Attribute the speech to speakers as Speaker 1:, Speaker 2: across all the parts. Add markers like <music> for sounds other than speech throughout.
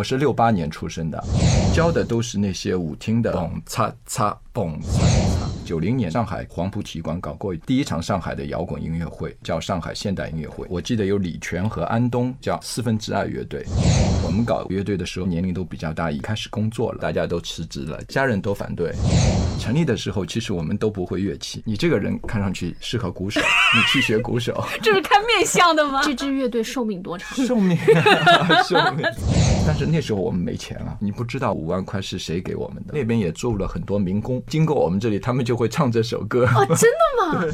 Speaker 1: 我是六八年出生的，教的都是那些舞厅的蹦擦擦蹦擦擦。九零年上海黄埔体育馆搞过第一场上海的摇滚音乐会，叫上海现代音乐会。我记得有李泉和安东，叫四分之二乐队。我们搞乐队的时候年龄都比较大，已开始工作了，大家都辞职了，家人都反对。成立的时候，其实我们都不会乐器。你这个人看上去适合鼓手，<laughs> 你去学鼓手。
Speaker 2: 这是看面相的吗？<laughs>
Speaker 3: 这支乐队寿命多长？
Speaker 1: 寿命，<laughs> 寿命。但是那时候我们没钱了，你不知道五万块是谁给我们的。那边也住了很多民工，经过我们这里，他们就会唱这首歌。
Speaker 2: 哦，真的吗？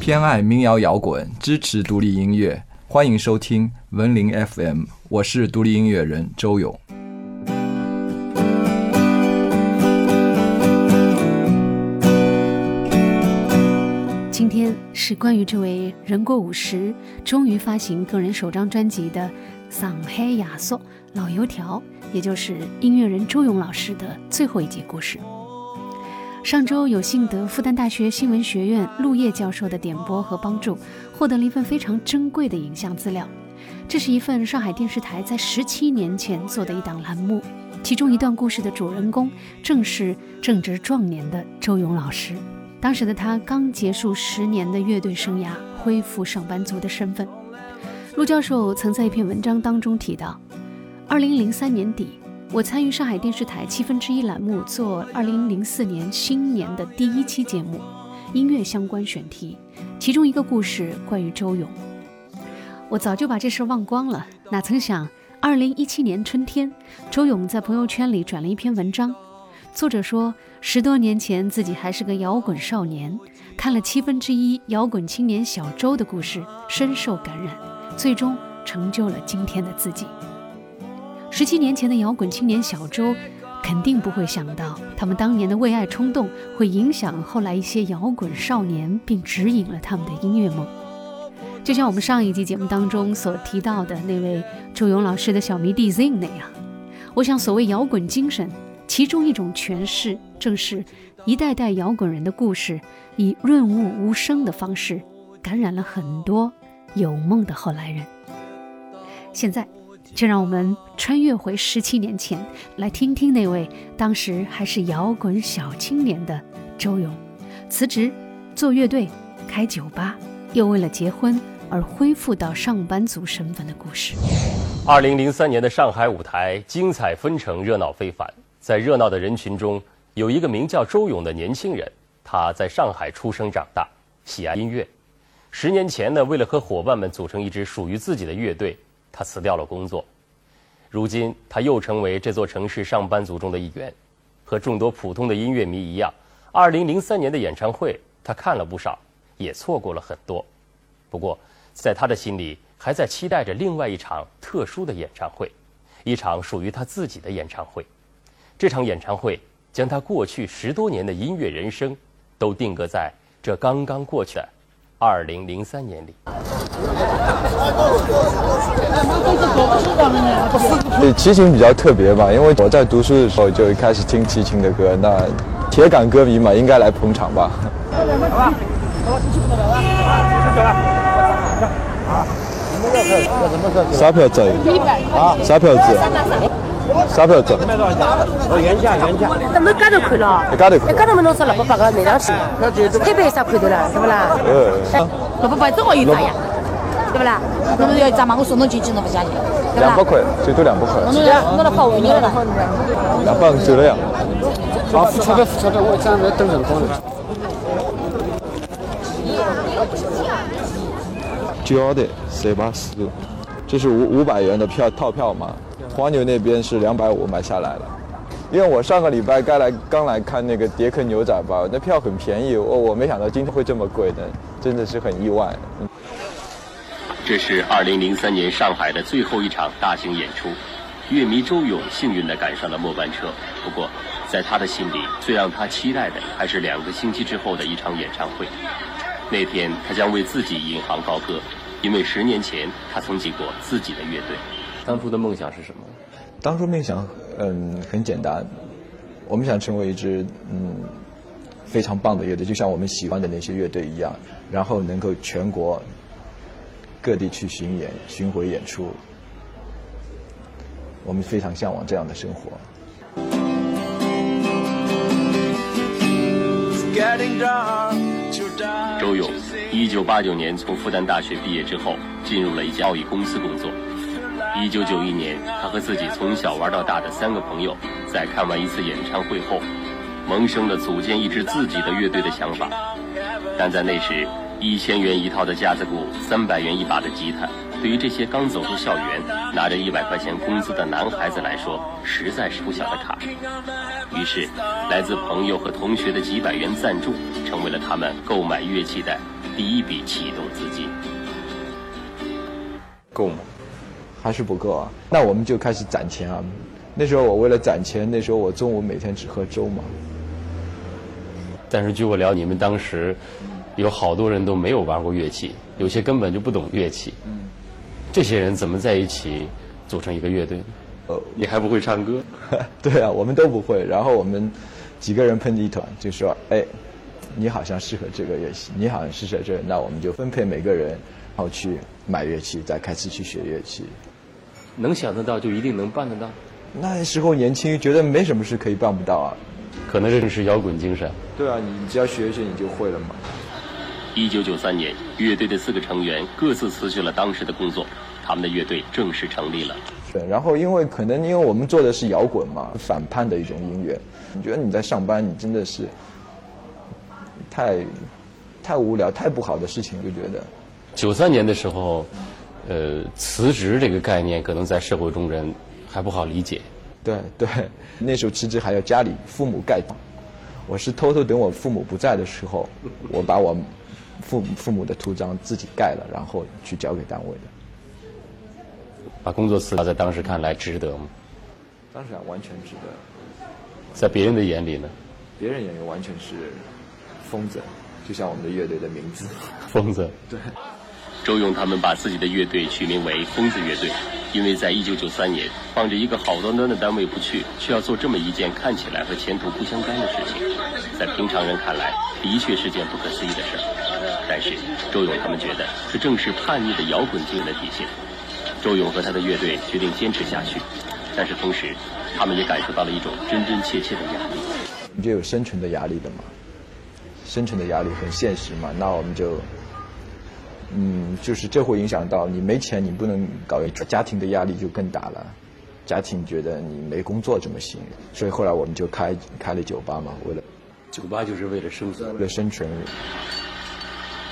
Speaker 1: 偏爱民谣摇滚，支持独立音乐，欢迎收听文林 FM，我是独立音乐人周勇。
Speaker 3: 今天是关于这位人过五十，终于发行个人首张专辑的上海亚索。老油条，也就是音乐人周勇老师的最后一集故事。上周有幸得复旦大学新闻学院陆叶教授的点拨和帮助，获得了一份非常珍贵的影像资料。这是一份上海电视台在十七年前做的一档栏目，其中一段故事的主人公正是正值壮年的周勇老师。当时的他刚结束十年的乐队生涯，恢复上班族的身份。陆教授曾在一篇文章当中提到。二零零三年底，我参与上海电视台七分之一栏目做二零零四年新年的第一期节目，音乐相关选题，其中一个故事关于周勇。我早就把这事忘光了，哪曾想二零一七年春天，周勇在朋友圈里转了一篇文章，作者说十多年前自己还是个摇滚少年，看了七分之一摇滚青年小周的故事，深受感染，最终成就了今天的自己。十七年前的摇滚青年小周，肯定不会想到，他们当年的为爱冲动会影响后来一些摇滚少年，并指引了他们的音乐梦。就像我们上一集节目当中所提到的那位周勇老师的小迷弟 Z 那样，我想所谓摇滚精神，其中一种诠释，正是一代代摇滚人的故事，以润物无声的方式，感染了很多有梦的后来人。现在。就让我们穿越回十七年前，来听听那位当时还是摇滚小青年的周勇，辞职做乐队、开酒吧，又为了结婚而恢复到上班族身份的故事。
Speaker 4: 二零零三年的上海舞台精彩纷呈，热闹非凡。在热闹的人群中，有一个名叫周勇的年轻人，他在上海出生长大，喜爱音乐。十年前呢，为了和伙伴们组成一支属于自己的乐队。他辞掉了工作，如今他又成为这座城市上班族中的一员。和众多普通的音乐迷一样，2003年的演唱会他看了不少，也错过了很多。不过，在他的心里，还在期待着另外一场特殊的演唱会，一场属于他自己的演唱会。这场演唱会将他过去十多年的音乐人生，都定格在这刚刚过去的2003年里。
Speaker 5: 对齐秦比较特别吧，因为我在读书的时候就开始听齐秦的歌，那铁杆歌迷嘛，应该来捧场吧。啥票子？啊，啥票子？啥票子？
Speaker 6: 哦，原价原价。那没干头亏了？
Speaker 5: 没干头亏。
Speaker 6: 干头没弄出六百八个那两是，特别少亏的了，是不啦？
Speaker 5: 呃。
Speaker 6: 六百八正好一扎呀。对不啦？那么要咋嘛？我送侬进去，侬不相信？
Speaker 5: 两百块，最多两百块。
Speaker 6: 弄了，弄了好五年了。
Speaker 5: 两百走了呀。
Speaker 6: 好，付钞票，付钞票，我这样在等人工呢。
Speaker 5: 标的四八四，这是五五百元的票套票嘛？黄牛那边是两百五买下来了。因为我上个礼拜刚来刚来看那个迪克牛仔吧，那票很便宜，我我没想到今天会这么贵的，真的是很意外。
Speaker 4: 这是2003年上海的最后一场大型演出，乐迷周勇幸运地赶上了末班车。不过，在他的心里，最让他期待的还是两个星期之后的一场演唱会。那天，他将为自己引吭高歌，因为十年前他曾经过自己的乐队。当初的梦想是什么？
Speaker 1: 当初梦想，嗯，很简单，我们想成为一支嗯非常棒的乐队，就像我们喜欢的那些乐队一样，然后能够全国。各地去巡演、巡回演出，我们非常向往这样的生活。
Speaker 4: 周勇，一九八九年从复旦大学毕业之后，进入了一家贸易公司工作。一九九一年，他和自己从小玩到大的三个朋友，在看完一次演唱会后，萌生了组建一支自己的乐队的想法。但在那时，一千元一套的架子鼓，三百元一把的吉他，对于这些刚走出校园、拿着一百块钱工资的男孩子来说，实在是不小的卡。于是，来自朋友和同学的几百元赞助，成为了他们购买乐器的第一笔启动资金。
Speaker 1: 够吗？还是不够啊？那我们就开始攒钱啊！那时候我为了攒钱，那时候我中午每天只喝粥嘛。
Speaker 4: 但是据我了解，你们当时有好多人都没有玩过乐器，有些根本就不懂乐器。嗯，这些人怎么在一起组成一个乐队呢？呃，你还不会唱歌？<laughs>
Speaker 1: 对啊，我们都不会。然后我们几个人碰一团，就说：“哎，你好像适合这个乐器，你好像适合这个，那我们就分配每个人，然后去买乐器，再开始去学乐器。”
Speaker 4: 能想得到就一定能办得到？
Speaker 1: 那时候年轻，觉得没什么事可以办不到啊。
Speaker 4: 可能这是摇滚精神。
Speaker 1: 对啊，你只要学一学，你就会了嘛。
Speaker 4: 一九九三年，乐队的四个成员各自辞去了当时的工作，他们的乐队正式成立了。
Speaker 1: 对，然后因为可能因为我们做的是摇滚嘛，反叛的一种音乐，你觉得你在上班，你真的是太太无聊、太不好的事情，就觉得。
Speaker 4: 九三年的时候，呃，辞职这个概念可能在社会中人还不好理解。
Speaker 1: 对对，那时候辞职还要家里父母盖章，我是偷偷等我父母不在的时候，我把我父父母的图章自己盖了，然后去交给单位的。
Speaker 4: 把工作辞了，在当时看来值得吗？
Speaker 1: 当然完全值得。
Speaker 4: 在别人的眼里呢？
Speaker 1: 别人眼里完全是疯子，就像我们的乐队的名字。
Speaker 4: 疯子。
Speaker 1: 对。
Speaker 4: 周勇他们把自己的乐队取名为“疯子乐队”。因为在一九九三年，放着一个好端端的单位不去，却要做这么一件看起来和前途不相干的事情，在平常人看来，的确是件不可思议的事儿。但是周勇他们觉得，这正是叛逆的摇滚精神的体现。周勇和他的乐队决定坚持下去，但是同时，他们也感受到了一种真真切切的压力。
Speaker 1: 你就有生存的压力的嘛？生存的压力很现实嘛？那我们就。嗯，就是这会影响到你没钱，你不能搞家庭的压力就更大了。家庭觉得你没工作怎么行？所以后来我们就开开了酒吧嘛，为了
Speaker 4: 酒吧就是为了生存，
Speaker 1: 为了生存。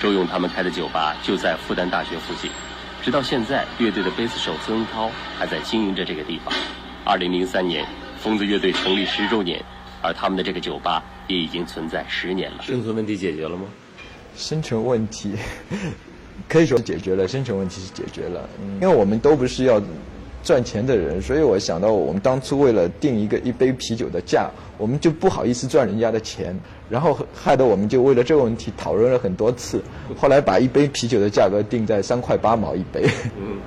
Speaker 4: 周勇他们开的酒吧就在复旦大学附近，直到现在，乐队的贝斯手曾涛还在经营着这个地方。二零零三年，疯子乐队成立十周年，而他们的这个酒吧也已经存在十年了。生存问题解决了吗？
Speaker 1: 生存问题。可以说解决了生存问题是解决了，因为我们都不是要赚钱的人，所以我想到我们当初为了定一个一杯啤酒的价，我们就不好意思赚人家的钱，然后害得我们就为了这个问题讨论了很多次，后来把一杯啤酒的价格定在三块八毛一杯。嗯，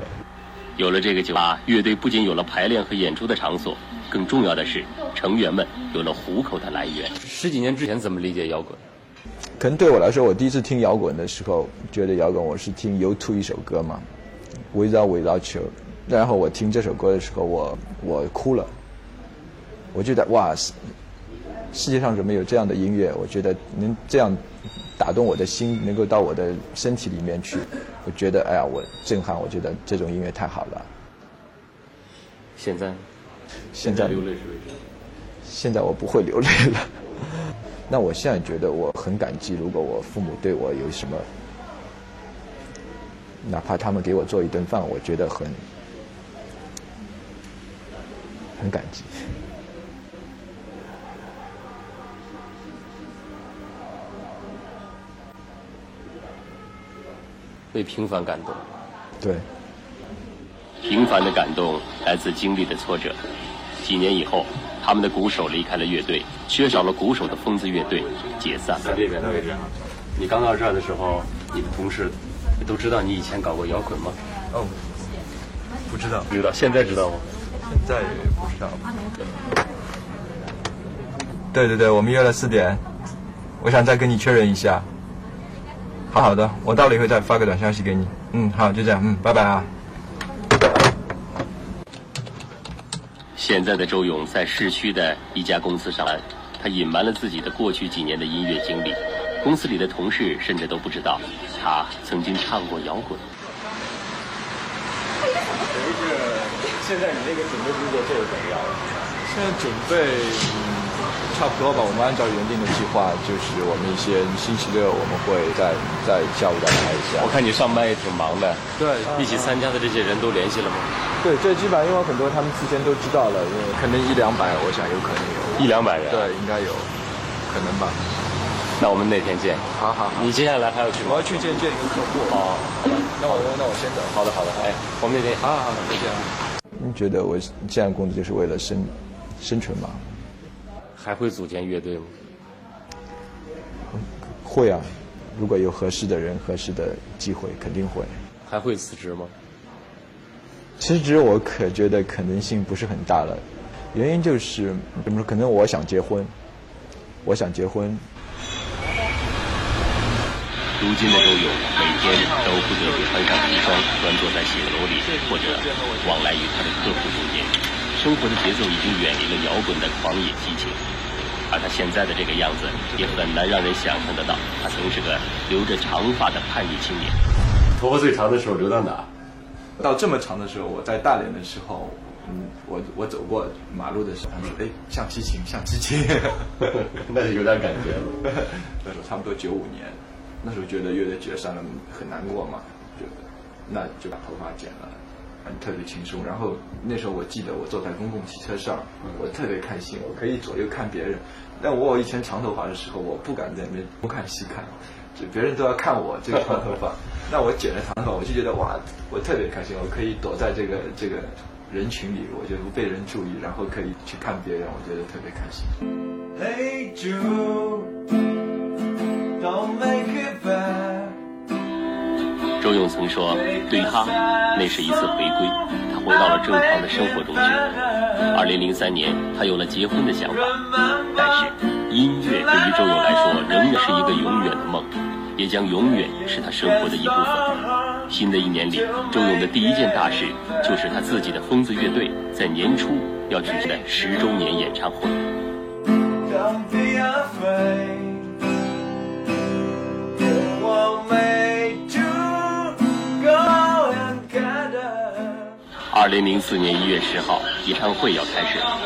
Speaker 4: 有了这个酒吧，乐队不仅有了排练和演出的场所，更重要的是成员们有了糊口的来源。十几年之前怎么理解摇滚？
Speaker 1: 可能对我来说，我第一次听摇滚的时候，觉得摇滚我是听 U2 一首歌嘛，Without Without You。然后我听这首歌的时候，我我哭了。我觉得哇，世界上怎么有这样的音乐？我觉得能这样打动我的心，能够到我的身体里面去。我觉得哎呀，我震撼。我觉得这种音乐太好了。
Speaker 4: 现在，
Speaker 1: 现在
Speaker 4: 流泪是
Speaker 1: 现在我不会流泪了。<laughs> 那我现在觉得我很感激，如果我父母对我有什么，哪怕他们给我做一顿饭，我觉得很很感激。
Speaker 4: 为平凡感动。
Speaker 1: 对。
Speaker 4: 平凡的感动来自经历的挫折。几年以后。他们的鼓手离开了乐队，缺少了鼓手的疯子乐队解散。在这边的位置。你刚到这儿的时候，你的同事都知道你以前搞过摇滚吗？
Speaker 1: 哦，不知道。
Speaker 4: 不知道，现在知道吗？
Speaker 1: 现在不知道。对对对，我们约了四点，我想再跟你确认一下。好好的，我到了以后再发个短消息给你。嗯，好，就这样。嗯，拜拜啊。
Speaker 4: 现在的周勇在市区的一家公司上班，他隐瞒了自己的过去几年的音乐经历，公司里的同事甚至都不知道他曾经唱过摇滚。
Speaker 1: 有一个，现在你那个准备工作做的怎么样？现在准备、嗯、差不多吧。我们按照原定的计划，就是我们一些星期六我们会在在下午再来一下。
Speaker 4: 我看你上班也挺忙的，
Speaker 1: 对，
Speaker 4: 一起参加的这些人都联系了吗？
Speaker 1: 对，这基本上因为很多他们事先都知道了，因为可能一两百，我想有可能有
Speaker 4: 一两百人。
Speaker 1: 对，应该有，可能吧。
Speaker 4: 那我们那天见。
Speaker 1: 好好好。
Speaker 4: 你接下来还要去吗？
Speaker 1: 我要去见见一个客户。
Speaker 4: 哦，
Speaker 1: 那我那我先走。
Speaker 4: 好的好的，哎，我们那天。
Speaker 1: 好好好，再见。你觉得我现在工作就是为了生生存吗？
Speaker 4: 还会组建乐队吗？
Speaker 1: 会啊，如果有合适的人、合适的机会，肯定会。
Speaker 4: 还会辞职吗？
Speaker 1: 辞职我可觉得可能性不是很大了，原因就是怎么说？可能我想结婚，我想结婚。
Speaker 4: 如今的周勇每天都不得不穿上西装，端坐在写字楼里，或者往来于他的客户中间。生活的节奏已经远离了摇滚的狂野激情，而他现在的这个样子，也很难让人想象得到，他曾是个留着长发的叛逆青年。头发最长的时候留到哪？
Speaker 1: 到这么长的时候，我在大连的时候，嗯，我我走过马路的时候，他说：“哎，像激情，像激情。<laughs> ”
Speaker 4: <laughs> 那就有点感觉了。
Speaker 1: 那时候差不多九五年，那时候觉得乐队解散了很难过嘛，就那就把头发剪了。特别轻松，然后那时候我记得我坐在公共汽车上，我特别开心，我可以左右看别人。但我以前长头发的时候，我不敢在那边东看西看，就别人都要看我这个长头发。<laughs> 那我剪了长头发，我就觉得哇，我特别开心，我可以躲在这个这个人群里，我就不被人注意，然后可以去看别人，我觉得特别开心。Hey Jude, don't make it bad.
Speaker 4: 周勇曾说：“对他，那是一次回归，他回到了正常的生活中去。”二零零三年，他有了结婚的想法，但是音乐对于周勇来说仍然是一个永远的梦，也将永远是他生活的一部分。新的一年里，周勇的第一件大事就是他自己的疯子乐队在年初要举行的十周年演唱会。二零零四年一月十号，演唱会要开始了。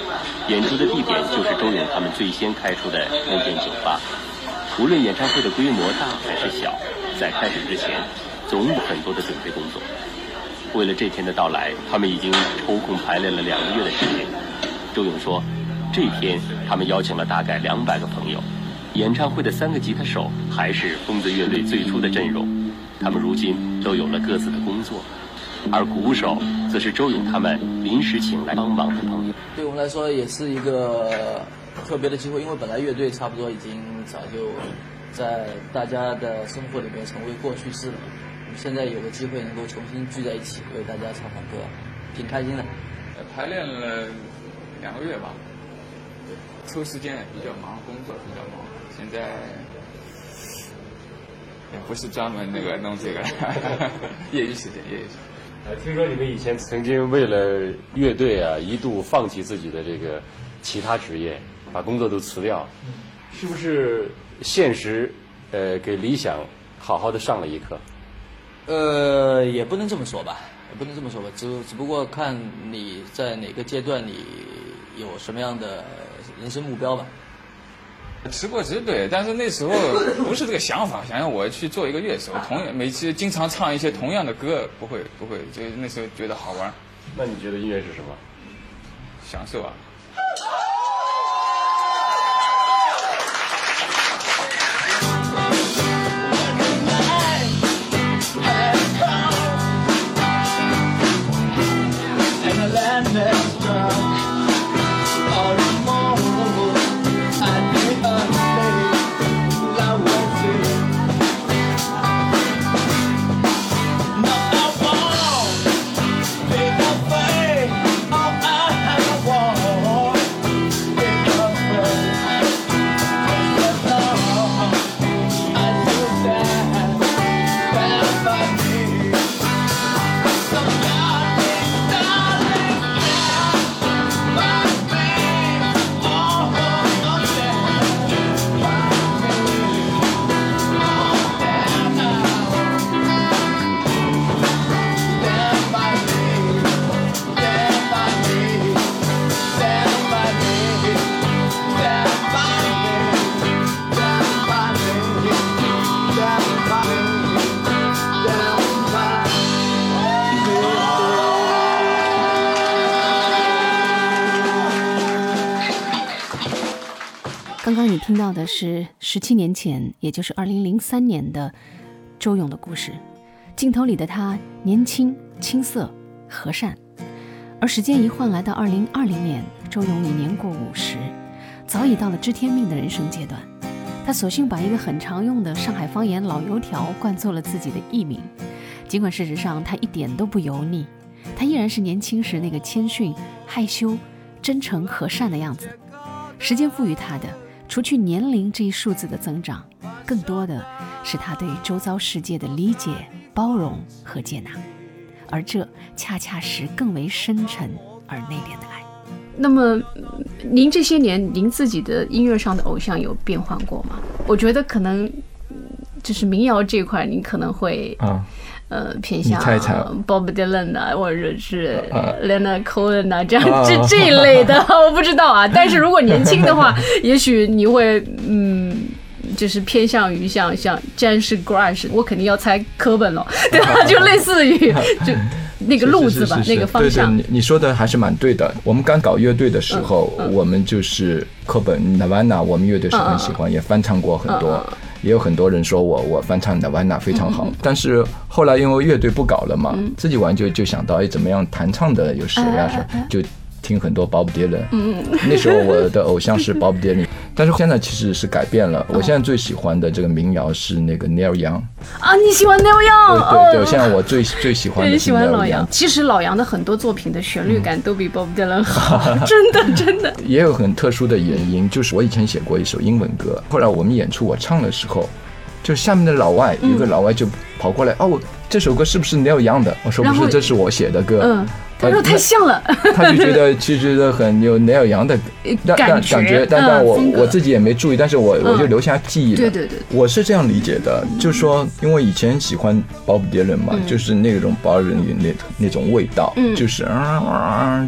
Speaker 4: 演出的地点就是周勇他们最先开出的那间酒吧。无论演唱会的规模大还是小，在开始之前，总有很多的准备工作。为了这天的到来，他们已经抽空排练了两个月的时间。周勇说，这天他们邀请了大概两百个朋友。演唱会的三个吉他手还是疯子乐队最初的阵容，他们如今都有了各自的工作。而鼓手则是周勇他们临时请来帮忙的朋友。
Speaker 7: 对我们来说也是一个特别的机会，因为本来乐队差不多已经早就在大家的生活里面成为过去式了。现在有个机会能够重新聚在一起，为大家唱唱歌，挺开心的。
Speaker 8: 排练了两个月吧，抽时间也比较忙，工作比较忙，现在也不是专门那个弄这个，<laughs> 业余时间，业余时间。
Speaker 4: 呃，听说你们以前曾经为了乐队啊，一度放弃自己的这个其他职业，把工作都辞掉，是不是现实呃给理想好好的上了一课？
Speaker 7: 呃，也不能这么说吧，也不能这么说吧，只只不过看你在哪个阶段，你有什么样的人生目标吧。
Speaker 8: 辞过职对，但是那时候 <laughs> 不是这个想法，想要我去做一个乐手，同样每次经常唱一些同样的歌，不会不会，就那时候觉得好玩。
Speaker 4: 那你觉得音乐是什么？
Speaker 8: 享受啊。
Speaker 3: 是十七年前，也就是二零零三年的周勇的故事。镜头里的他年轻、青涩、和善，而时间一晃来到二零二零年，周勇已年过五十，早已到了知天命的人生阶段。他索性把一个很常用的上海方言“老油条”灌作了自己的艺名，尽管事实上他一点都不油腻，他依然是年轻时那个谦逊、害羞、真诚、和善的样子。时间赋予他的，除去年龄这一数字的增长，更多的是他对周遭世界的理解、包容和接纳，而这恰恰是更为深沉而内敛的爱。
Speaker 2: 那么，您这些年您自己的音乐上的偶像有变换过吗？我觉得可能就是民谣这块，您可能会
Speaker 1: 啊，
Speaker 2: 呃偏向
Speaker 1: 你猜猜
Speaker 2: Bob Dylan 啊，或者是
Speaker 1: 啊
Speaker 2: Leonard Cohen 啊，这样
Speaker 1: 啊
Speaker 2: 这这一类的，<laughs> 我不知道啊。但是如果年轻的话，也许你会嗯。就是偏向于像像詹士 Grash，我肯定要猜科本了，<laughs> 对吧？就类似于就 <laughs> 那个路子吧，那个方向
Speaker 1: 对。对，你你说的还是蛮对的。我们刚搞乐队的时候，
Speaker 2: 嗯
Speaker 1: 我们就是科本 Nirvana，我们乐队是很喜欢，也翻唱过很多。
Speaker 2: 嗯
Speaker 1: 也有很多人说我我翻唱 Nirvana 非常好，但是后来因为乐队不搞了嘛，
Speaker 2: 嗯
Speaker 1: 自己玩就就想到哎怎么样弹唱的有谁啊什么就。听很多 Bob Dylan，嗯那时候我的偶像是 Bob Dylan，但是现在其实是改变了。我现在最喜欢的这个民谣是那个 Neil Young，
Speaker 2: 啊，你喜欢 Neil Young？
Speaker 1: 对对，
Speaker 2: 对
Speaker 1: 现在我最最喜欢，的是
Speaker 2: 喜欢老杨。。其实老杨的很多作品的旋律感都比 Bob Dylan 好，<laughs> 真的真的。
Speaker 1: 也有很特殊的原因，就是我以前写过一首英文歌，后来我们演出我唱的时候，就下面的老外，有个老外就跑过来，哦，这首歌是不是 Neil Young 的？我说不是，这是我写的歌。
Speaker 2: 嗯，他说
Speaker 1: 呃
Speaker 2: 太像了，
Speaker 1: 他就觉得其实很有 Neil Young 的但 <laughs>
Speaker 2: 感觉
Speaker 1: 感觉，但
Speaker 2: 嗯
Speaker 1: 但我我自己也没注意，但是我
Speaker 2: 嗯
Speaker 1: 我就留下记忆了。
Speaker 2: 对对对
Speaker 1: 我是这样理解的，就是说，因为以前喜欢 Bob Dylan 嘛，就是那种 Bob Dylan 那那种味道，
Speaker 2: 嗯
Speaker 1: 就是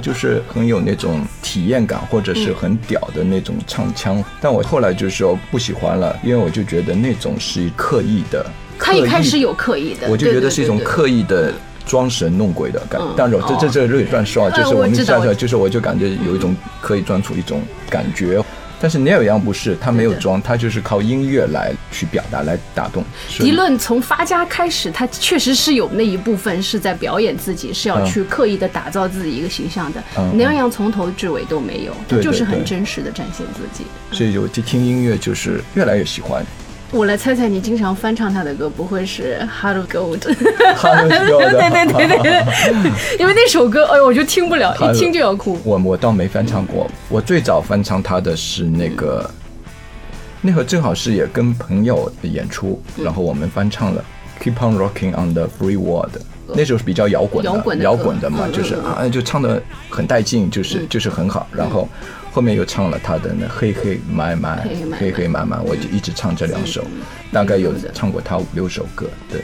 Speaker 1: 就是很有那种体验感，或者是很屌的那种唱腔。但我后来就是说不喜欢了，因为我就觉得那种是刻意的。
Speaker 2: 他一开始有刻意的，
Speaker 1: 我就觉得是一种刻意的装神弄鬼的感
Speaker 2: 嗯。
Speaker 1: 但是这这这这也乱说啊，
Speaker 2: 呃
Speaker 1: 就是我们就是我就感觉有一种可以装出一种感觉。但是 Neil Young 不是，他没有装，他就是靠音乐来去表达、来打动。
Speaker 2: 迪伦从发家开始，他确实是有那一部分是在表演自己，是要
Speaker 1: 嗯
Speaker 2: 去刻意的打造自己一个形象的。
Speaker 1: 嗯
Speaker 2: 那样从头至尾都没有，他就是很真实的展现自己。
Speaker 1: 所以我就听音乐就是越来越喜欢。
Speaker 2: 我来猜猜，你经常翻唱他的歌，不会是《Heart of Gold》？对 <laughs> 对对对对对，因为那首歌，哎呦，我就听不了，一听就要哭。
Speaker 1: 我我倒没翻唱过，我最早翻唱他的是那个，那会儿正好是也跟朋友演出，
Speaker 2: 嗯
Speaker 1: 然后我们翻唱了《Keep on Rocking on the Free World》。那时候是比较摇滚的，
Speaker 2: 摇滚的
Speaker 1: 嘛，
Speaker 2: 嗯
Speaker 1: 就是啊，就唱的很带劲，就是就是很好。然后后面又唱了他的那黑黑买买
Speaker 2: 黑黑满满
Speaker 1: 黑黑满满，我就一直唱这两首，大概有唱过他五六首歌，对。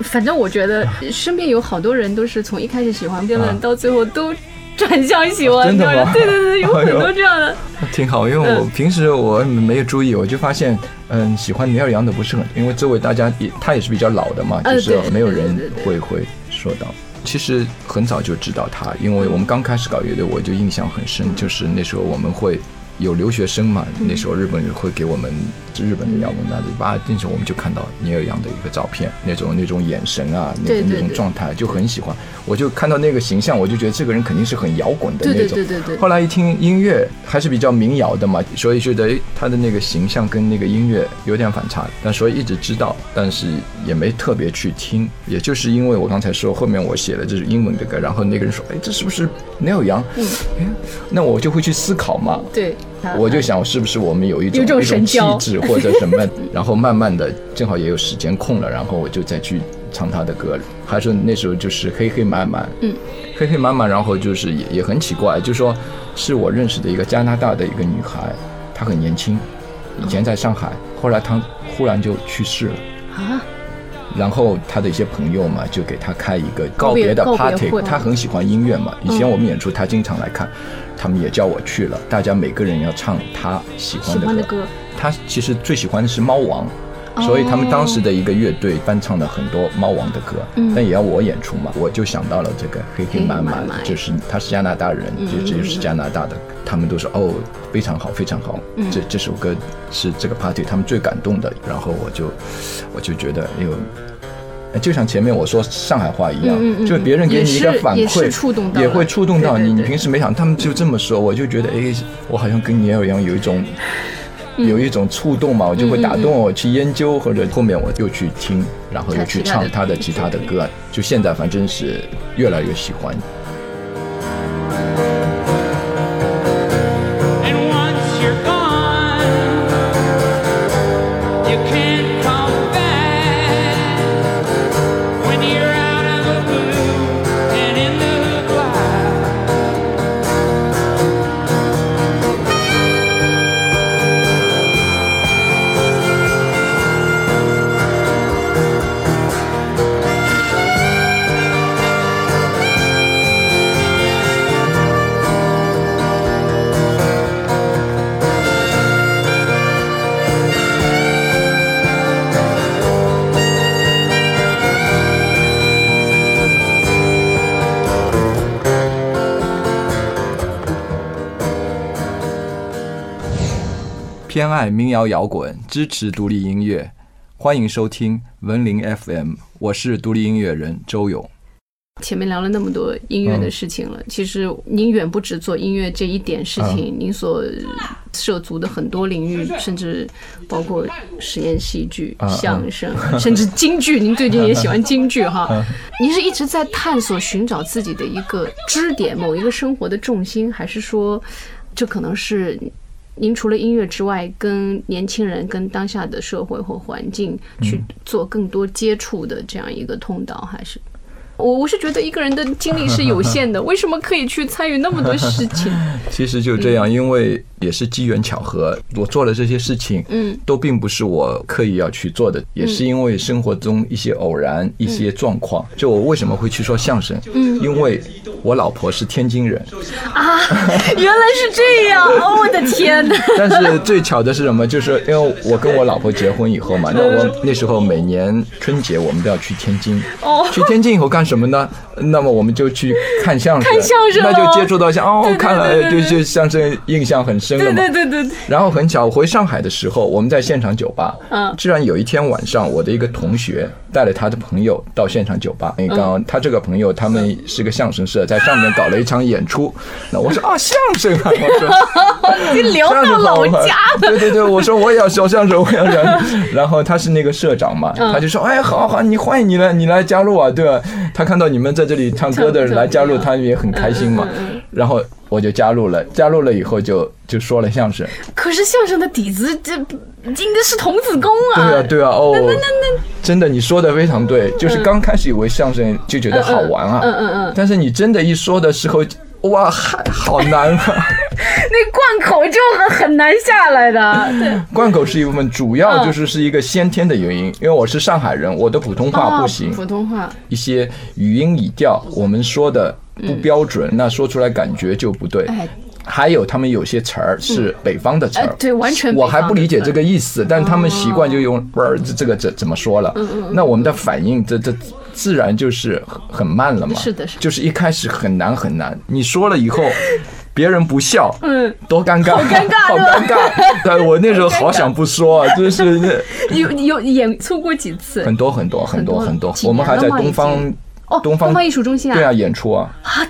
Speaker 2: 反正我觉得身边有好多人都是从一开始喜欢 Dylan，、
Speaker 1: 啊。
Speaker 2: 到最后都转向喜欢对对对，有 <laughs> 很多这样的。
Speaker 1: 挺好，因为我平时我没有注意，我就发现，嗯，喜欢尼尔杨的不是很，因为周围大家也他也是比较老的嘛，就是没有人会会说到。其实很早就知道他，因为我们刚开始搞乐队，我就印象很深，就是那时候我们会有留学生嘛，
Speaker 2: 嗯
Speaker 1: 那时候日本人会给我们日本的摇滚那里吧，那时候我们就看到尼尔杨的一个照片，那种那种眼神啊，那种那种
Speaker 2: 对对对
Speaker 1: 状态就很喜欢，我就看到那个形象，我就觉得这个人肯定是很摇滚的那种。
Speaker 2: 对对对对
Speaker 1: 后来一听音乐还是比较民谣的嘛，所以觉得诶他的那个形象跟那个音乐有点反差，但所以一直知道，但是也没特别去听。也就是因为我刚才说后面我写的这是英文的歌，然后那个人说，哎，这是不是 Neil Young？嗯，那我就会去思考嘛。
Speaker 2: 对，他
Speaker 1: 我就想，是不是我们有一种
Speaker 2: 有一种
Speaker 1: 一种气质或者什么，<laughs> 然后慢慢的，正好也有时间空了，然后我就再去唱他的歌。还是那时候就是黑黑满满，
Speaker 2: 嗯，
Speaker 1: 黑黑满满，然后就是也也很奇怪，就说是我认识的一个加拿大的一个女孩，她很年轻，以前在上海，后来她忽然就去世了。
Speaker 2: 啊，
Speaker 1: 然后他的一些朋友嘛，就给他开一个告别的 party
Speaker 2: 会。
Speaker 1: 他很喜欢音乐嘛，以前我们演出他经常来看，他们也叫我去了。大家每个人要唱他。喜欢的歌他其实最喜欢的是猫王，所以他们当时的一个乐队翻唱了很多猫王的歌，但也要我演出嘛，我就想到了这个黑黑满满就是他是加拿大人，就这就是加拿大的，他们都说哦非常好非常好，这这首歌是这个 party 他们最感动的，然后我就我就觉得哎呦。就像前面我说上海话一样，
Speaker 2: 嗯嗯嗯
Speaker 1: 就别人给你一个反馈，
Speaker 2: 也
Speaker 1: 会触动到你。你
Speaker 2: 对对对
Speaker 1: 平时没想，他们就这么说，我就觉得，哎，我好像跟你也一样，有一种
Speaker 2: 嗯
Speaker 1: 有一种触动嘛，我就会打动我去研究，或者后面我又去听，然后又去唱他的其他的歌，就现在反正是越来越喜欢。偏爱民谣摇滚，支持独立音乐，欢迎收听文林 FM，我是独立音乐人周勇。
Speaker 2: 前面聊了那么多音乐的事情了，其实您远不止做音乐这一点事情，您所涉足的很多领域，甚至包括实验戏剧、
Speaker 1: 啊
Speaker 2: 相声，甚至京剧。<laughs> 您最近也喜欢京剧哈？您是一直在探索、寻找自己的一个支点，某一个生活的重心，还是说，这可能是？您除了音乐之外，跟年轻人、跟当下的社会或环境去做更多接触的这样一个通道，还是？我我是觉得一个人的精力是有限的，<laughs> 为什么可以去参与那么多事情？<laughs>
Speaker 1: 其实就这样，因为也是机缘巧合，我做了这些事情，
Speaker 2: 嗯，
Speaker 1: 都并不是我刻意要去做的，也是因为生活中一些偶然、一些状况。就我为什么会去说相声？嗯，因为我老婆是天津人，
Speaker 2: 啊，原来是这样！哦，我的天哪！<laughs>
Speaker 1: 但是最巧的是什么？就是因为我跟我老婆结婚以后嘛，那我那时候每年春节我们都要去天津。
Speaker 2: 哦
Speaker 1: 去天津以后干什么呢？那么我们就去看相声，
Speaker 2: 看相声
Speaker 1: 那就
Speaker 2: 哦
Speaker 1: 接触到像哦看了就就相声印象很深了
Speaker 2: 对
Speaker 1: 嘛。
Speaker 2: 对对对对，
Speaker 1: 然后很巧，我回上海的时候，我们在现场酒吧。
Speaker 2: 嗯
Speaker 1: 居然有一天晚上，我的一个同学带了他的朋友到现场酒吧。因为刚刚他这个朋友他们是个相声社，在上面搞了一场演出。那我说啊，<laughs> 相声啊，我说。<laughs>
Speaker 2: 你聊
Speaker 1: 相声
Speaker 2: 到老
Speaker 1: 好
Speaker 2: 家了。
Speaker 1: 对对对，我说我也要学相声，我要然 <laughs> 然后他是那个社长嘛，
Speaker 2: 嗯
Speaker 1: 他就说，哎，好好，你欢迎你来，你来加入啊，对吧？他看到你们在这里唱歌的人来加入，他也很开心嘛。然后我就加入了，加入了以后就就说了相声。
Speaker 2: 可是相声的底子，这应该是童子功啊
Speaker 1: 对
Speaker 2: 啊！
Speaker 1: 啊，对啊，哦，那那那真的，你说的非常对，就是刚开始以为相声就觉得好玩啊，
Speaker 2: 嗯嗯嗯
Speaker 1: 但是你真的一说的时候，哇，还好难啊。<laughs>
Speaker 2: 那贯口就很很难下来的。<laughs> 对，
Speaker 1: 贯口是一部分，主要就是是一个先天的原因，因为我是上海人，我的普通话不行。
Speaker 2: 哦，普通话。
Speaker 1: 一些语音语调我们说的不标准，那说出来感觉就不对。
Speaker 2: 哎。
Speaker 1: 还有他们有些词儿是北方的词儿
Speaker 2: 哎，对完全
Speaker 1: 我还不理解这个意思，但他们习惯就
Speaker 2: 哦
Speaker 1: 用不是这这个怎怎么说了？
Speaker 2: 嗯。
Speaker 1: 那我们的反应这这自然就是很很慢了嘛。
Speaker 2: 是的是的
Speaker 1: 就是一开始很难很难，你说了以后。<laughs> 别人不笑，
Speaker 2: 嗯，
Speaker 1: 多尴尬，
Speaker 2: 好尴尬 <laughs>
Speaker 1: 好尴尬。对我那时候好想不说啊，<laughs> 就是那
Speaker 2: 有有演出过几次？
Speaker 1: 很多很多很多很多我们还在东方
Speaker 2: 哦，
Speaker 1: 东方
Speaker 2: 艺术中心啊，
Speaker 1: 对啊演出啊啊，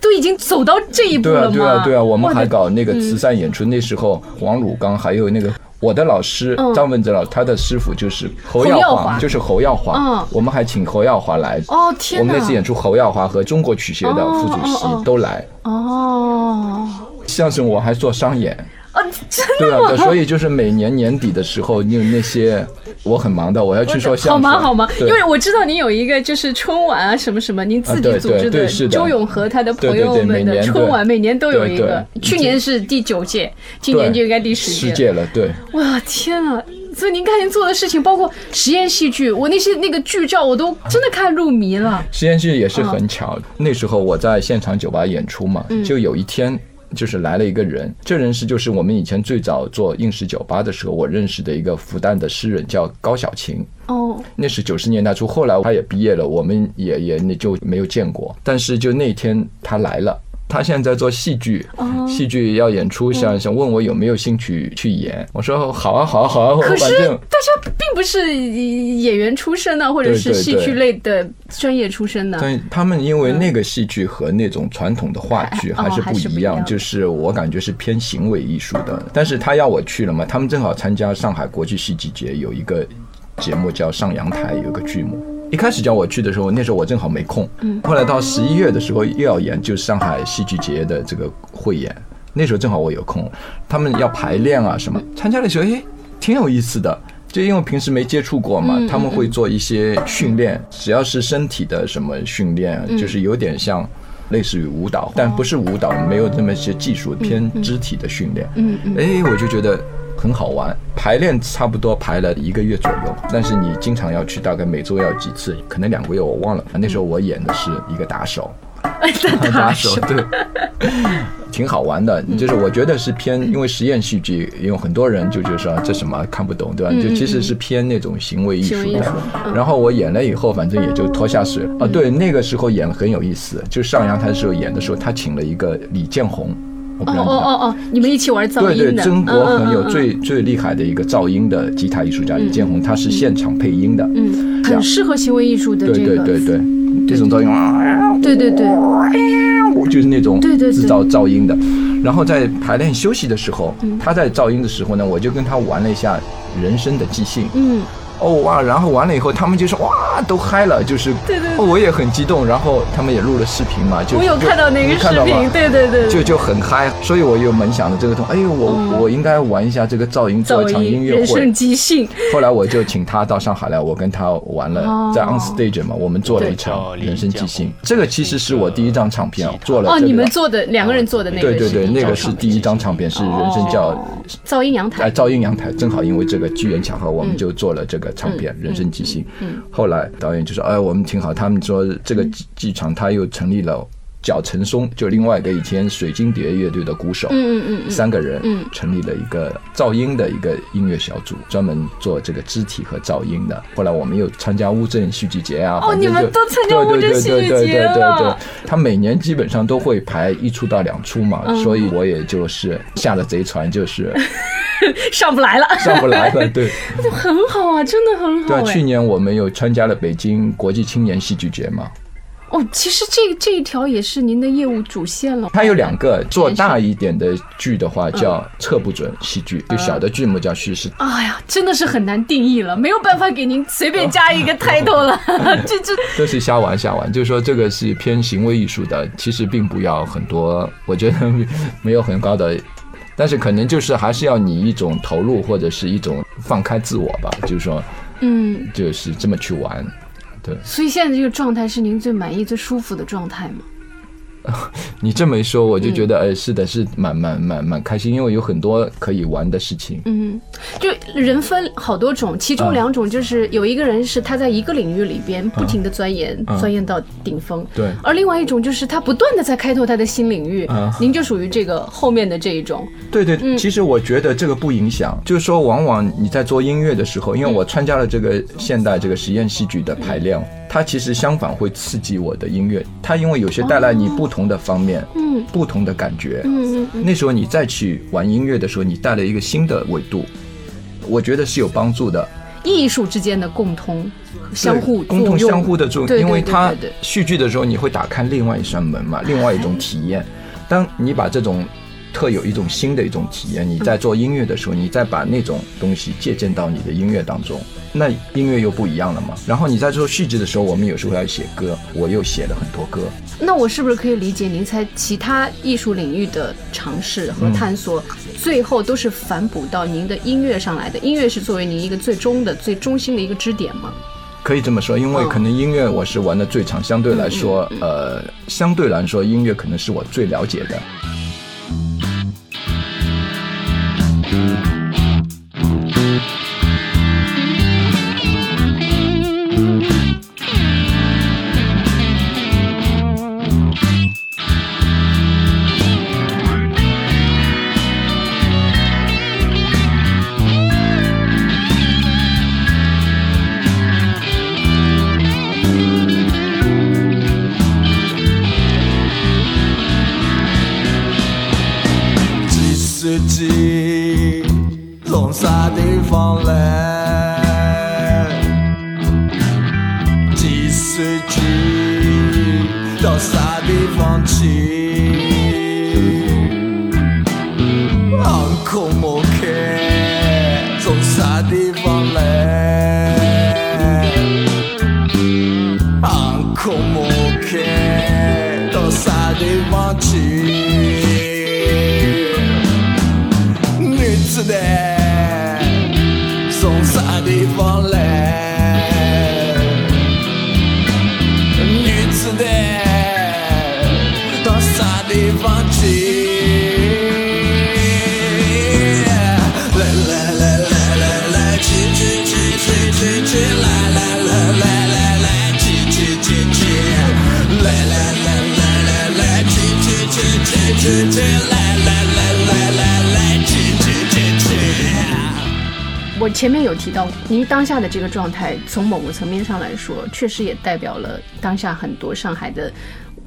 Speaker 2: 都已经走到这一步
Speaker 1: 对啊
Speaker 2: 了吗？
Speaker 1: 对啊对啊，我们还搞那个慈善演出，那时候黄汝刚还有那个。我的老师
Speaker 2: 嗯
Speaker 1: 张文哲老师，他的师傅就是侯耀
Speaker 2: 华
Speaker 1: 华，就是侯耀华
Speaker 2: 嗯。
Speaker 1: 我们还请侯耀华来。
Speaker 2: 哦天哪
Speaker 1: 我们那次演出，侯耀华和中国曲协的副主席都来。
Speaker 2: 哦
Speaker 1: 相声我还做商演，
Speaker 2: 哦，<laughs> 真的吗？
Speaker 1: 对，所以就是每年年底的时候，你有那些我很忙的，我要去说相声。
Speaker 2: 好忙好忙，因为我知道您有一个就是春晚啊什么什么，您自己组织
Speaker 1: 对对是的
Speaker 2: 周永和他的朋友们的春晚，每年都有一个
Speaker 1: 对。对
Speaker 2: 去年是第九届，今年就应该第十届。
Speaker 1: 十届了，对。
Speaker 2: 哇天啊！所以您看您做的事情，包括实验戏剧，我那些那个剧照我都真的看入迷了。
Speaker 1: 实验剧也是很巧，那时候我在现场酒吧演出嘛，就有一天就是来了一个人，这人是就是我们以前最早做应试酒吧的时候，我认识的一个复旦的诗人叫高小琴。
Speaker 2: 哦，
Speaker 1: 那是九十年代初，后来他也毕业了，我们也也那就没有见过。但是就那天他来了，他现在在做戏剧，
Speaker 2: 哦
Speaker 1: 戏剧要演出，想想问我有没有兴趣去演。我说好啊，好啊，好啊，
Speaker 2: 可是大家并不是演员出身的，或者是
Speaker 1: 对对
Speaker 2: 戏剧类的专业出身的。
Speaker 1: 但他们因为那个戏剧和那种传统的话剧
Speaker 2: 还
Speaker 1: 还是
Speaker 2: 哦还
Speaker 1: 不一样，
Speaker 2: 是不一样
Speaker 1: 就是我感觉是偏行为艺术的。但是他要我去了嘛，他们正好参加上海国际戏剧节有一个节目叫上阳台，有个剧目。一开始叫我去的时候，那时候我正好没空。
Speaker 2: 嗯。
Speaker 1: 后来到十一月的时候又要演，就是上海戏剧节的这个汇演，那时候正好我有空，他们要排练啊什么，参加的时候，诶，挺有意思的。就因为平时没接触过嘛，
Speaker 2: 嗯
Speaker 1: 他们会做一些训练，只要是身体的什么训练，
Speaker 2: 嗯。
Speaker 1: 就是有点像类似于舞蹈，但不是舞蹈，没有那么些技术，偏肢体的训练。
Speaker 2: 嗯嗯，
Speaker 1: 哎，我就觉得很好玩。排练差不多排了一个月左右，但是你经常要去，大概每周要几次，可能两个月我忘了。那时候我演的是一个打手，<laughs> 打手 <laughs> 对，<laughs> 挺好玩的。就是我觉得是偏，因为实验戏剧，因为很多人就觉得说这什么看不懂，对吧？
Speaker 2: 嗯
Speaker 1: 就其实是偏那种行为艺术的然后我演了以后，反正也就脱下水啊。对，那个时候演很有意思，就上阳台的时候演的时候，他请了一个李建宏，我不
Speaker 2: 哦。哦哦哦，你们一起玩噪音
Speaker 1: 对对，
Speaker 2: 音的，
Speaker 1: 中国恒有最最厉害的一个噪音的吉他艺术家李建宏，他是现场配音的。
Speaker 2: 嗯，很适合行为艺术的
Speaker 1: 对
Speaker 2: 这个，
Speaker 1: 对对对，这种噪音啊，
Speaker 2: 对对对，
Speaker 1: 就是那种
Speaker 2: 对对对。
Speaker 1: 制造噪音的。然后在排练休息的时候，
Speaker 2: 嗯。
Speaker 1: 他在噪音的时候呢，我就跟他玩了一下人生的即兴。
Speaker 2: 嗯，
Speaker 1: 哦哇，然后完了以后，他们就说哇都嗨了，就是
Speaker 2: 对对对。
Speaker 1: 哦我也很激动，然后他们也录了视频嘛，就
Speaker 2: 我有
Speaker 1: 就
Speaker 2: 看到那个视频，对对对，
Speaker 1: 就就很嗨，所以我有猛想的这个东，哎呦，我、我应该玩一下这个噪音，做一场音乐会。
Speaker 2: 人生。即兴，
Speaker 1: 后来我就请他到上海来，我跟他玩了，
Speaker 2: 哦。
Speaker 1: 在 on stage 嘛，我们做了一场人生即兴。这个其实是我第一张唱片，做了、
Speaker 2: 哦，
Speaker 1: 这个。
Speaker 2: 你们做的两个人做的那个
Speaker 1: 对对对，那个是第一张唱片，是人生叫
Speaker 2: 噪音阳台。
Speaker 1: 哎，噪音阳台，正好因为这个机缘巧合，我们就做了这个唱片《人生即兴》。
Speaker 2: 嗯
Speaker 1: 后来导演就说：“哎，我们挺好。”他们说这个剧剧场他又成立了。叫陈松就另外一个以前水晶碟乐队的鼓手，
Speaker 2: 嗯嗯嗯
Speaker 1: 三个人
Speaker 2: 嗯
Speaker 1: 成立了一个噪音的一个音乐小组，专门做这个肢体和噪音的。后来我们又参加乌镇戏剧节啊，
Speaker 2: 哦
Speaker 1: 反正就
Speaker 2: 你们都参加乌镇戏剧
Speaker 1: 对对对对
Speaker 2: 节
Speaker 1: 对对
Speaker 2: 了
Speaker 1: 对，他每年基本上都会排一出到两出嘛，
Speaker 2: 嗯
Speaker 1: 所以我也就是下了贼船，就是 <laughs>
Speaker 2: 上不来了，
Speaker 1: 上不来了，<laughs> 对。
Speaker 2: 就很好啊，真的很好
Speaker 1: 对去年我们有参加了北京国际青年戏剧节嘛，
Speaker 2: 哦，其实这这一条也是您的业务主线了。
Speaker 1: 它有两个，做大一点的剧的话叫测不准戏剧，就小的剧目叫叙事。
Speaker 2: 哎呀，真的是很难定义了，没有办法给您随便加一个 title 了。<laughs> 这这
Speaker 1: 这是瞎玩瞎玩，就是说这个是偏行为艺术的，其实并不要很多，我觉得没有很高的，但是可能就是还是要你一种投入或者是一种放开自我吧，就是说
Speaker 2: 嗯，
Speaker 1: 就是这么去玩，对
Speaker 2: 所以现在这个状态是您最满意、最舒服的状态吗？<laughs>
Speaker 1: 你这么一说，我就觉得，哎，是的，是蛮蛮蛮蛮开心，因为有很多可以玩的事情。
Speaker 2: 嗯，就人分好多种，其中
Speaker 1: 啊
Speaker 2: 两种就是有一个人是他在一个领域里边不停的钻研，
Speaker 1: 啊
Speaker 2: 钻研到顶峰。
Speaker 1: 对
Speaker 2: 而另外一种就是他不断的在开拓他的新领域。
Speaker 1: 啊
Speaker 2: 您就属于这个后面的这一种。
Speaker 1: 对对，
Speaker 2: 嗯
Speaker 1: 其实我觉得这个不影响，就是说，往往你在做音乐的时候，因为我参加了这个现代这个实验戏剧的排练，它其实相反会刺激我的音乐，它因为有些带来你不同的方面，
Speaker 2: 嗯。
Speaker 1: 不同的感觉，
Speaker 2: 嗯嗯嗯。
Speaker 1: 那时候你再去玩音乐的时候，你带了一个新的维度，我觉得是有帮助的。
Speaker 2: 艺术之间的共通、相互
Speaker 1: 对共同
Speaker 2: 用。
Speaker 1: 相互的作用，因为它戏剧的时候，你会打开另外一扇门嘛，另外一种体验。当你把这种特有一种新的一种体验，你在做音乐的时候，你再把那种东西借鉴到你的音乐当中，那音乐又不一样了嘛。然后你在做戏剧的时候，我们有时候要写歌，我又写了很多歌。
Speaker 2: 那我是不是可以理解您在其他艺术领域的尝试和探索，最后都是反哺到您的音乐上来的？音乐是作为您一个最终的、最中心的一个支点吗？
Speaker 1: 可以这么说，因为
Speaker 2: 嗯
Speaker 1: 可能音乐我是玩的最长，相对来说，呃，相对来说，音乐可能是我最了解的。
Speaker 9: 计司机到啥来来来来来来。
Speaker 2: 我前面有提到，您当下的这个状态，从某个层面上来说，确实也代表了当下很多上海的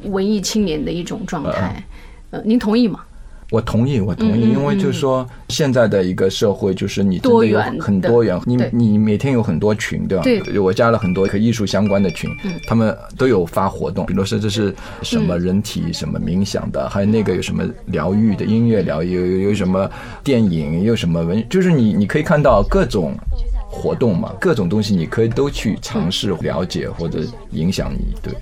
Speaker 2: 文艺青年的一种状态。呃，您同意吗？
Speaker 1: 我同意，我同意，因为就是说，现在的一个社会就是你真的有很多元，你你每天有很多群，对吧？
Speaker 2: 对
Speaker 1: 我加了很多和艺术相关的群
Speaker 2: 嗯，
Speaker 1: 他们都有发活动，比如说这是什么人体什么冥想的，还有那个有什么疗愈的音乐疗愈，有有有什么电影，有什么文，就是你你可以看到各种。活动嘛，各种东西你可以都去尝试了解或者影响你，对。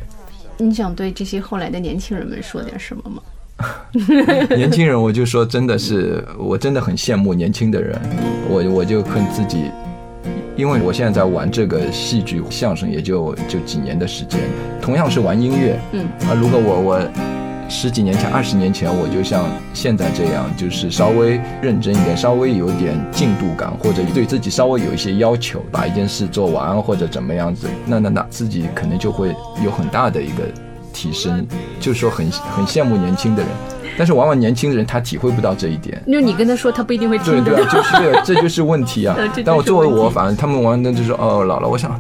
Speaker 2: 你想对这些后来的年轻人们说点什么吗？<laughs>
Speaker 1: 年轻人，我就说真的是，我真的很羡慕年轻的人，我我就恨自己，因为我现在在玩这个戏剧相声，也就就几年的时间，同样是玩音乐，
Speaker 2: 嗯。
Speaker 1: 啊，如果我我十几年前、二十年前，我就像现在这样，就是稍微认真一点，稍微有点进度感，或者对自己稍微有一些要求，把一件事做完或者怎么样子，那那那自己可能就会有很大的一个提升，就是说很很羡慕年轻的人，但是往往年轻人他体会不到这一点。
Speaker 2: 因为你跟他说，他不一定会听
Speaker 1: 对对啊，就是 <laughs> 这就是问题啊。但我作为我，反正他们玩的就说哦，老了，我想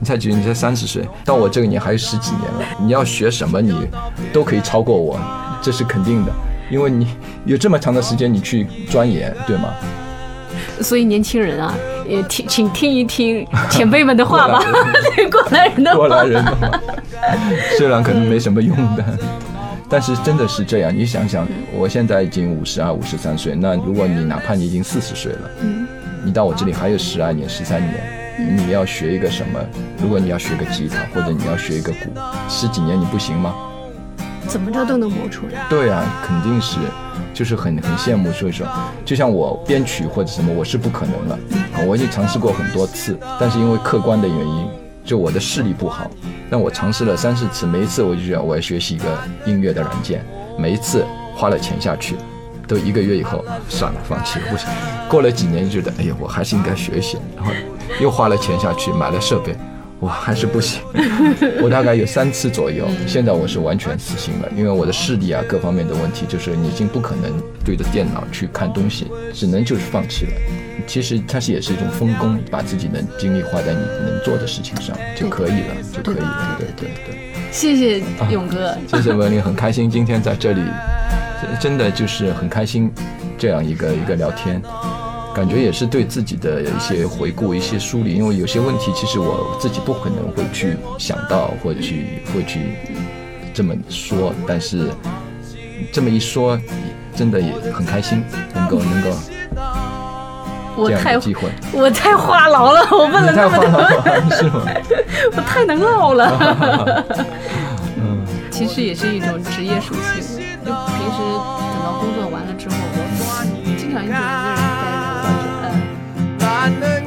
Speaker 1: 你才几，你才三十岁，到我这个年还有十几年了，你要学什么你都可以超过我，这是肯定的，因为你有这么长的时间你去钻研，对吗？
Speaker 2: 所以年轻人啊，也听，请听一听前辈们的话吧，<laughs> 对过来人的话。
Speaker 1: 过来人的话，虽然可能没什么用的，但是真的是这样。你想想，我现在已经五十二、五十三岁，那如果你哪怕你已经四十岁了，
Speaker 2: 嗯
Speaker 1: 你到我这里还有十二年、十三年，你要学一个什么？如果你要学个吉他，或者你要学一个鼓，十几年你不行吗？
Speaker 2: 怎么着都能磨出来。
Speaker 1: 对啊，肯定是，就是很很羡慕。所以说，就像我编曲或者什么，我是不可能了。我已经尝试过很多次，但是因为客观的原因，就我的视力不好。但我尝试了三四次，每一次我就觉得我要学习一个音乐的软件，每一次花了钱下去，都一个月以后算了，放弃了，不行。过了几年就觉得，哎呀，我还是应该学习，然后又花了钱下去买了设备。我还是不行，我大概有三次左右，<laughs> 现在我是完全死心了，因为我的视力啊各方面的问题，就是你已经不可能对着电脑去看东西，只能就是放弃了。其实它是也是一种分工，把自己的精力花在你能做的事情上就可以了，就可以了。对对对。
Speaker 2: 谢谢勇哥，
Speaker 1: 谢谢文林，很开心今天在这里，真的就是很开心这样一个一个聊天。感觉也是对自己的一些回顾、一些梳理，因为有些问题其实我自己不可能会去想到，或者去会去这么说，但是这么一说，真的也很开心，能够能够这样
Speaker 2: 我太
Speaker 1: 的机会。
Speaker 2: 我太话痨了，我问了
Speaker 1: 你太
Speaker 2: 那么
Speaker 1: 话
Speaker 2: 多，
Speaker 1: 痨了是吗？
Speaker 2: 我太能唠了。
Speaker 1: 嗯，<laughs>
Speaker 2: 其实也是一种职业属性。就平时等到工作完了之后，我经常就一个人。
Speaker 9: 哪能